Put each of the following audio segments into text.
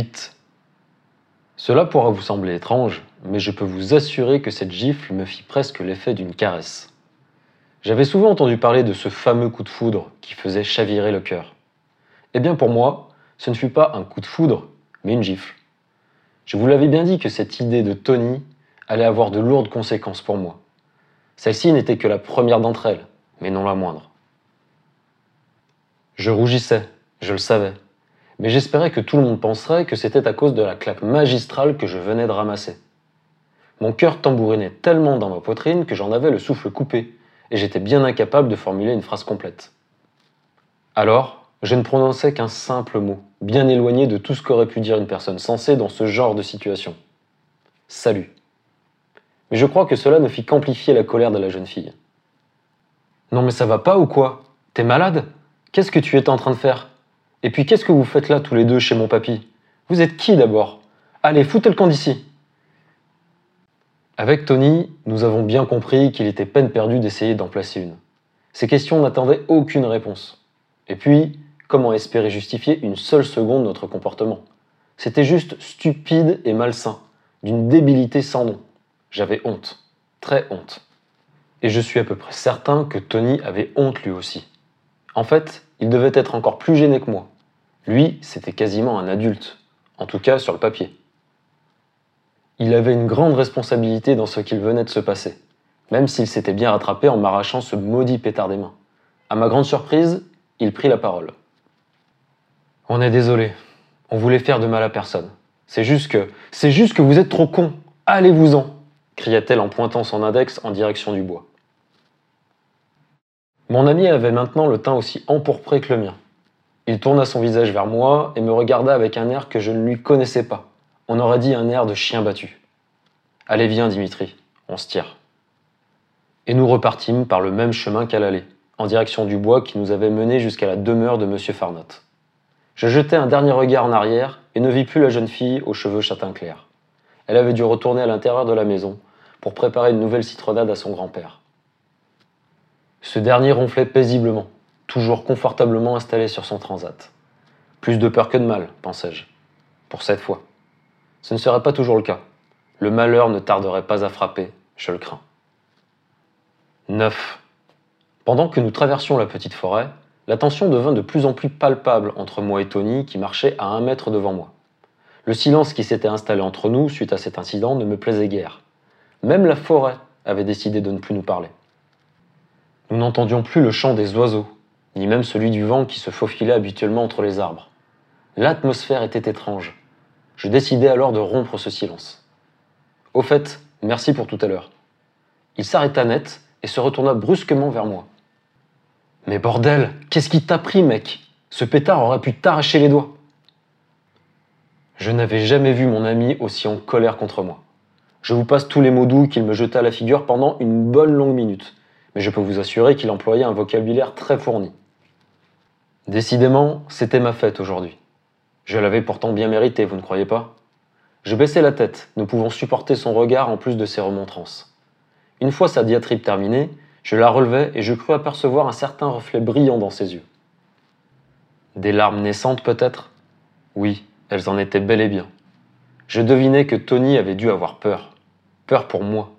8. Cela pourra vous sembler étrange, mais je peux vous assurer que cette gifle me fit presque l'effet d'une caresse. J'avais souvent entendu parler de ce fameux coup de foudre qui faisait chavirer le cœur. Eh bien pour moi, ce ne fut pas un coup de foudre, mais une gifle. Je vous l'avais bien dit que cette idée de Tony allait avoir de lourdes conséquences pour moi. Celle-ci n'était que la première d'entre elles, mais non la moindre. Je rougissais, je le savais, mais j'espérais que tout le monde penserait que c'était à cause de la claque magistrale que je venais de ramasser. Mon cœur tambourinait tellement dans ma poitrine que j'en avais le souffle coupé, et j'étais bien incapable de formuler une phrase complète. Alors, je ne prononçais qu'un simple mot, bien éloigné de tout ce qu'aurait pu dire une personne sensée dans ce genre de situation. Salut. Mais je crois que cela ne fit qu'amplifier la colère de la jeune fille. Non mais ça va pas ou quoi? T'es malade? Qu'est-ce que tu étais en train de faire? Et puis qu'est-ce que vous faites là tous les deux chez mon papy? Vous êtes qui d'abord? Allez, foutez le camp d'ici Avec Tony, nous avons bien compris qu'il était peine perdue d'essayer d'en placer une. Ces questions n'attendaient aucune réponse. Et puis, comment espérer justifier une seule seconde notre comportement? C'était juste stupide et malsain, d'une débilité sans nom. J'avais honte, très honte. Et je suis à peu près certain que Tony avait honte lui aussi. En fait, il devait être encore plus gêné que moi. Lui, c'était quasiment un adulte, en tout cas sur le papier. Il avait une grande responsabilité dans ce qu'il venait de se passer, même s'il s'était bien rattrapé en m'arrachant ce maudit pétard des mains. À ma grande surprise, il prit la parole. On est désolé, on voulait faire de mal à personne. C'est juste que. C'est juste que vous êtes trop con. Allez-vous-en cria-t-elle en pointant son index en direction du bois. Mon ami avait maintenant le teint aussi empourpré que le mien. Il tourna son visage vers moi et me regarda avec un air que je ne lui connaissais pas. On aurait dit un air de chien battu. Allez, viens, Dimitri, on se tire. Et nous repartîmes par le même chemin qu'à l'aller, en direction du bois qui nous avait menés jusqu'à la demeure de M. Farnot. Je jetai un dernier regard en arrière et ne vis plus la jeune fille aux cheveux châtain clair. Elle avait dû retourner à l'intérieur de la maison pour préparer une nouvelle citronnade à son grand-père. Ce dernier ronflait paisiblement, toujours confortablement installé sur son transat. Plus de peur que de mal, pensais-je. Pour cette fois. Ce ne serait pas toujours le cas. Le malheur ne tarderait pas à frapper, je le crains. 9. Pendant que nous traversions la petite forêt, la tension devint de plus en plus palpable entre moi et Tony qui marchait à un mètre devant moi. Le silence qui s'était installé entre nous suite à cet incident ne me plaisait guère. Même la forêt avait décidé de ne plus nous parler. Nous n'entendions plus le chant des oiseaux, ni même celui du vent qui se faufilait habituellement entre les arbres. L'atmosphère était étrange. Je décidai alors de rompre ce silence. Au fait, merci pour tout à l'heure. Il s'arrêta net et se retourna brusquement vers moi. Mais bordel, qu'est-ce qui t'a pris, mec? Ce pétard aurait pu t'arracher les doigts. Je n'avais jamais vu mon ami aussi en colère contre moi. Je vous passe tous les mots doux qu'il me jeta à la figure pendant une bonne longue minute mais je peux vous assurer qu'il employait un vocabulaire très fourni. Décidément, c'était ma fête aujourd'hui. Je l'avais pourtant bien mérité, vous ne croyez pas? Je baissai la tête, ne pouvant supporter son regard en plus de ses remontrances. Une fois sa diatribe terminée, je la relevai et je crus apercevoir un certain reflet brillant dans ses yeux. Des larmes naissantes peut-être? Oui, elles en étaient bel et bien. Je devinais que Tony avait dû avoir peur. Peur pour moi.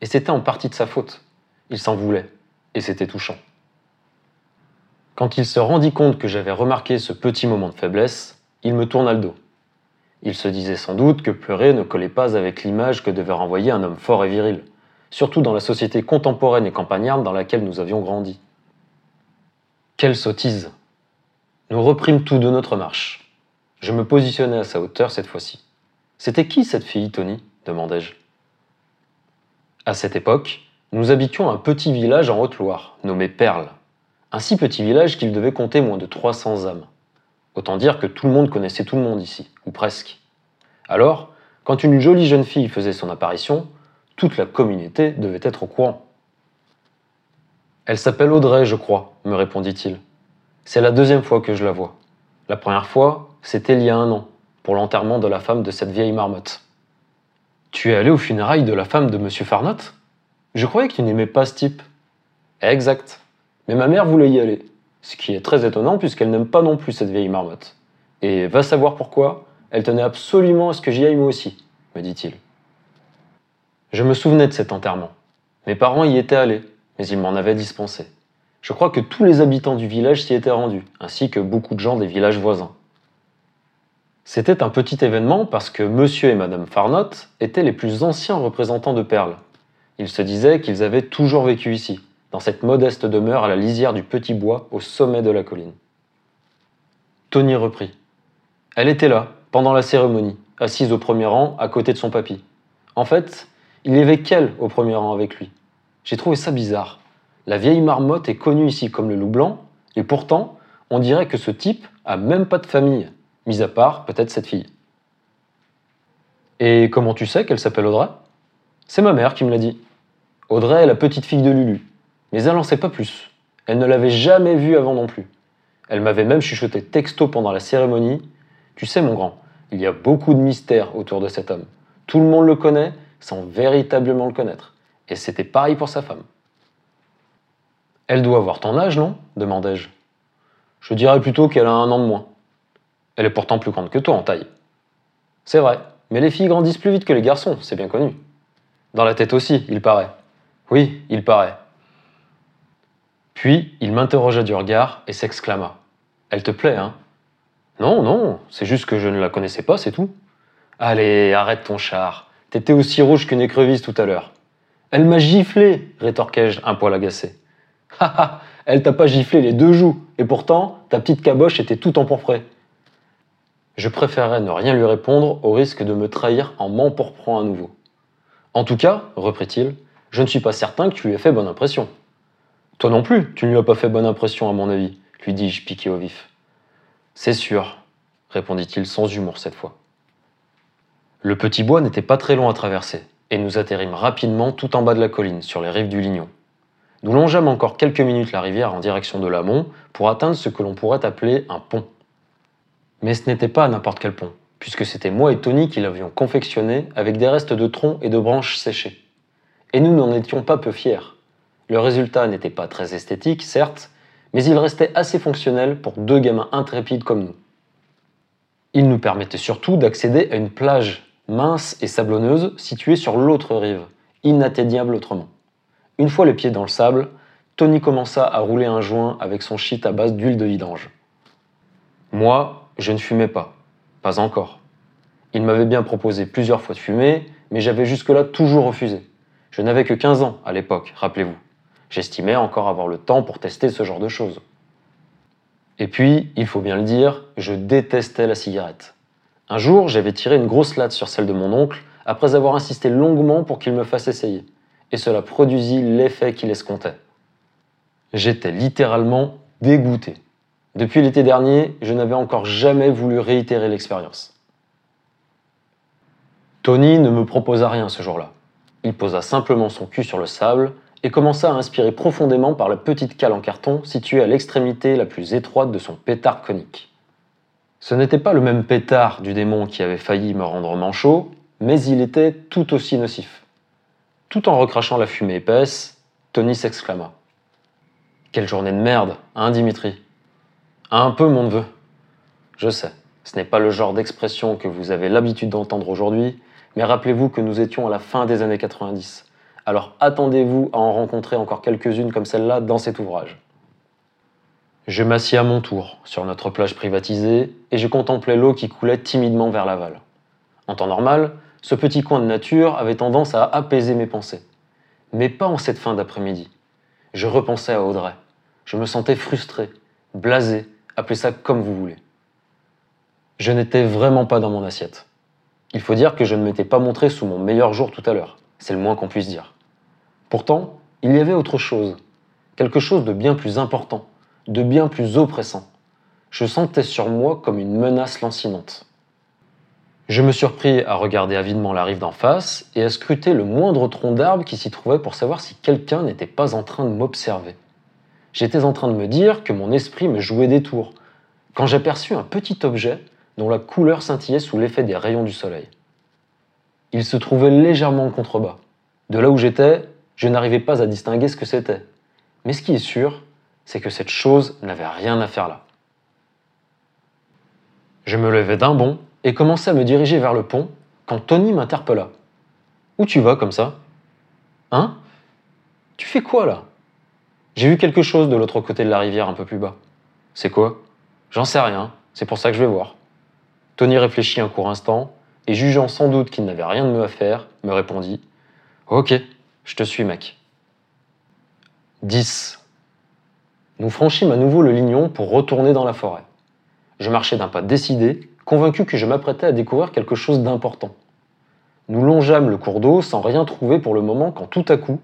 Et c'était en partie de sa faute. Il s'en voulait, et c'était touchant. Quand il se rendit compte que j'avais remarqué ce petit moment de faiblesse, il me tourna le dos. Il se disait sans doute que pleurer ne collait pas avec l'image que devait renvoyer un homme fort et viril, surtout dans la société contemporaine et campagnarde dans laquelle nous avions grandi. Quelle sottise Nous reprîmes tous de notre marche. Je me positionnai à sa hauteur cette fois-ci. C'était qui cette fille, Tony? demandai-je. À cette époque, nous habitions un petit village en Haute-Loire, nommé Perle. Un si petit village qu'il devait compter moins de 300 âmes. Autant dire que tout le monde connaissait tout le monde ici, ou presque. Alors, quand une jolie jeune fille faisait son apparition, toute la communauté devait être au courant. Elle s'appelle Audrey, je crois, me répondit-il. C'est la deuxième fois que je la vois. La première fois, c'était il y a un an, pour l'enterrement de la femme de cette vieille marmotte. Tu es allé aux funérailles de la femme de M. Farnot je croyais que tu n'aimais pas ce type. Exact. Mais ma mère voulait y aller. Ce qui est très étonnant puisqu'elle n'aime pas non plus cette vieille marmotte. Et va savoir pourquoi, elle tenait absolument à ce que j'y aille moi aussi, me dit-il. Je me souvenais de cet enterrement. Mes parents y étaient allés, mais ils m'en avaient dispensé. Je crois que tous les habitants du village s'y étaient rendus, ainsi que beaucoup de gens des villages voisins. C'était un petit événement parce que monsieur et madame Farnot étaient les plus anciens représentants de Perle. Ils se disaient qu'ils avaient toujours vécu ici, dans cette modeste demeure à la lisière du petit bois au sommet de la colline. Tony reprit. Elle était là, pendant la cérémonie, assise au premier rang, à côté de son papy. En fait, il y avait qu'elle au premier rang avec lui. J'ai trouvé ça bizarre. La vieille marmotte est connue ici comme le loup blanc, et pourtant, on dirait que ce type a même pas de famille, mis à part peut-être cette fille. Et comment tu sais qu'elle s'appelle Audrey? C'est ma mère qui me l'a dit. Audrey est la petite fille de Lulu, mais elle n'en sait pas plus. Elle ne l'avait jamais vue avant non plus. Elle m'avait même chuchoté texto pendant la cérémonie. Tu sais, mon grand, il y a beaucoup de mystères autour de cet homme. Tout le monde le connaît sans véritablement le connaître. Et c'était pareil pour sa femme. Elle doit avoir ton âge, non? demandai-je. Je dirais plutôt qu'elle a un an de moins. Elle est pourtant plus grande que toi en taille. C'est vrai, mais les filles grandissent plus vite que les garçons, c'est bien connu. Dans la tête aussi, il paraît. Oui, il paraît. Puis il m'interrogea du regard et s'exclama. Elle te plaît, hein Non, non, c'est juste que je ne la connaissais pas, c'est tout. Allez, arrête ton char. T'étais aussi rouge qu'une écrevisse tout à l'heure. Elle m'a giflé, rétorquai-je, un poil agacé. Ha elle t'a pas giflé les deux joues, et pourtant, ta petite caboche était tout empourprée. Je préférerais ne rien lui répondre au risque de me trahir en m'empourprant à nouveau. En tout cas, reprit-il, je ne suis pas certain que tu lui aies fait bonne impression. Toi non plus, tu ne lui as pas fait bonne impression à mon avis, lui dis-je piqué au vif. C'est sûr, répondit-il sans humour cette fois. Le petit bois n'était pas très long à traverser, et nous atterrîmes rapidement tout en bas de la colline, sur les rives du Lignon. Nous longeâmes encore quelques minutes la rivière en direction de l'amont pour atteindre ce que l'on pourrait appeler un pont. Mais ce n'était pas n'importe quel pont, puisque c'était moi et Tony qui l'avions confectionné avec des restes de troncs et de branches séchées. Et nous n'en étions pas peu fiers. Le résultat n'était pas très esthétique, certes, mais il restait assez fonctionnel pour deux gamins intrépides comme nous. Il nous permettait surtout d'accéder à une plage mince et sablonneuse située sur l'autre rive, inatteignable autrement. Une fois les pieds dans le sable, Tony commença à rouler un joint avec son shit à base d'huile de vidange. Moi, je ne fumais pas. Pas encore. Il m'avait bien proposé plusieurs fois de fumer, mais j'avais jusque-là toujours refusé. Je n'avais que 15 ans à l'époque, rappelez-vous. J'estimais encore avoir le temps pour tester ce genre de choses. Et puis, il faut bien le dire, je détestais la cigarette. Un jour, j'avais tiré une grosse latte sur celle de mon oncle, après avoir insisté longuement pour qu'il me fasse essayer et cela produisit l'effet qu'il escomptait. J'étais littéralement dégoûté. Depuis l'été dernier, je n'avais encore jamais voulu réitérer l'expérience. Tony ne me proposa rien ce jour-là. Il posa simplement son cul sur le sable et commença à inspirer profondément par la petite cale en carton située à l'extrémité la plus étroite de son pétard conique. Ce n'était pas le même pétard du démon qui avait failli me rendre manchot, mais il était tout aussi nocif. Tout en recrachant la fumée épaisse, Tony s'exclama. Quelle journée de merde, hein Dimitri? Un peu, mon neveu. Je sais, ce n'est pas le genre d'expression que vous avez l'habitude d'entendre aujourd'hui, mais rappelez-vous que nous étions à la fin des années 90. Alors attendez-vous à en rencontrer encore quelques-unes comme celle-là dans cet ouvrage. Je m'assis à mon tour sur notre plage privatisée et je contemplais l'eau qui coulait timidement vers l'aval. En temps normal, ce petit coin de nature avait tendance à apaiser mes pensées. Mais pas en cette fin d'après-midi. Je repensais à Audrey. Je me sentais frustré, blasé, appelez ça comme vous voulez. Je n'étais vraiment pas dans mon assiette. Il faut dire que je ne m'étais pas montré sous mon meilleur jour tout à l'heure. C'est le moins qu'on puisse dire. Pourtant, il y avait autre chose. Quelque chose de bien plus important, de bien plus oppressant. Je sentais sur moi comme une menace lancinante. Je me surpris à regarder avidement la rive d'en face et à scruter le moindre tronc d'arbre qui s'y trouvait pour savoir si quelqu'un n'était pas en train de m'observer. J'étais en train de me dire que mon esprit me jouait des tours, quand j'aperçus un petit objet dont la couleur scintillait sous l'effet des rayons du soleil. Il se trouvait légèrement en contrebas. De là où j'étais, je n'arrivais pas à distinguer ce que c'était. Mais ce qui est sûr, c'est que cette chose n'avait rien à faire là. Je me levai d'un bond et commençais à me diriger vers le pont quand Tony m'interpella. Où tu vas comme ça? Hein? Tu fais quoi là? J'ai vu quelque chose de l'autre côté de la rivière un peu plus bas. C'est quoi? J'en sais rien, c'est pour ça que je vais voir. Tony réfléchit un court instant et jugeant sans doute qu'il n'avait rien de mieux à faire, me répondit Ok, je te suis mec. 10. Nous franchîmes à nouveau le lignon pour retourner dans la forêt. Je marchais d'un pas décidé, convaincu que je m'apprêtais à découvrir quelque chose d'important. Nous longeâmes le cours d'eau sans rien trouver pour le moment quand tout à coup,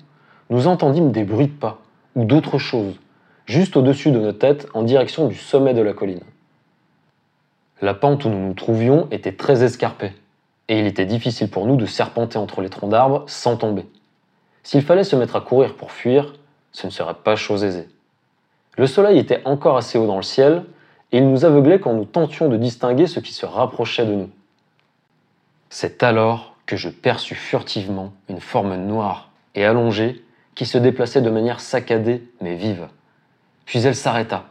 nous entendîmes des bruits de pas, ou d'autres choses, juste au-dessus de nos têtes en direction du sommet de la colline. La pente où nous nous trouvions était très escarpée, et il était difficile pour nous de serpenter entre les troncs d'arbres sans tomber. S'il fallait se mettre à courir pour fuir, ce ne serait pas chose aisée. Le soleil était encore assez haut dans le ciel, et il nous aveuglait quand nous tentions de distinguer ce qui se rapprochait de nous. C'est alors que je perçus furtivement une forme noire et allongée qui se déplaçait de manière saccadée mais vive. Puis elle s'arrêta.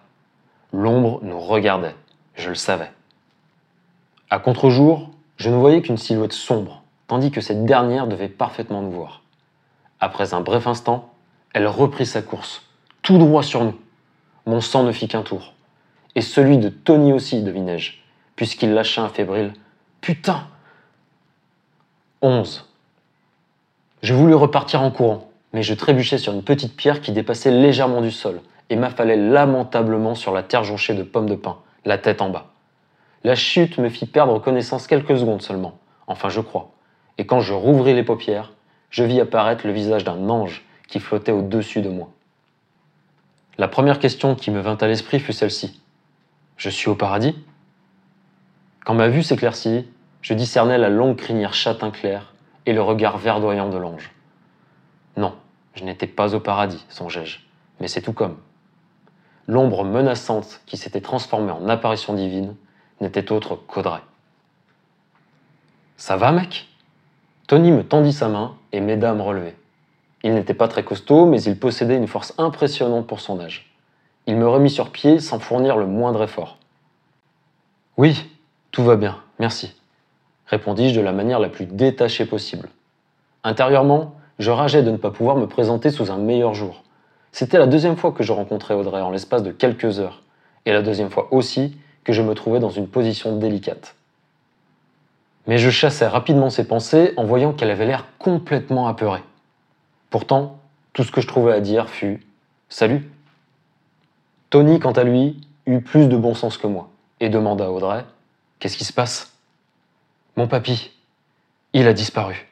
L'ombre nous regardait, je le savais. À contre-jour, je ne voyais qu'une silhouette sombre, tandis que cette dernière devait parfaitement nous voir. Après un bref instant, elle reprit sa course, tout droit sur nous. Mon sang ne fit qu'un tour. Et celui de Tony aussi, devinai-je, puisqu'il lâcha un fébrile Putain 11. Je voulus repartir en courant, mais je trébuchais sur une petite pierre qui dépassait légèrement du sol et m'affalait lamentablement sur la terre jonchée de pommes de pin, la tête en bas. La chute me fit perdre connaissance quelques secondes seulement, enfin je crois, et quand je rouvris les paupières, je vis apparaître le visage d'un ange qui flottait au-dessus de moi. La première question qui me vint à l'esprit fut celle-ci. Je suis au paradis? Quand ma vue s'éclaircit, je discernais la longue crinière châtain clair et le regard verdoyant de l'ange. Non, je n'étais pas au paradis, songeai-je, mais c'est tout comme. L'ombre menaçante qui s'était transformée en apparition divine n'était autre qu'Audrey. Ça va, mec? Tony me tendit sa main et m'aida à me relever. Il n'était pas très costaud, mais il possédait une force impressionnante pour son âge. Il me remit sur pied sans fournir le moindre effort. Oui, tout va bien, merci, répondis-je de la manière la plus détachée possible. Intérieurement, je rageais de ne pas pouvoir me présenter sous un meilleur jour. C'était la deuxième fois que je rencontrais Audrey en l'espace de quelques heures, et la deuxième fois aussi que je me trouvais dans une position délicate. Mais je chassais rapidement ses pensées en voyant qu'elle avait l'air complètement apeurée. Pourtant, tout ce que je trouvais à dire fut Salut. Tony, quant à lui, eut plus de bon sens que moi et demanda à Audrey Qu'est-ce qui se passe Mon papy, il a disparu.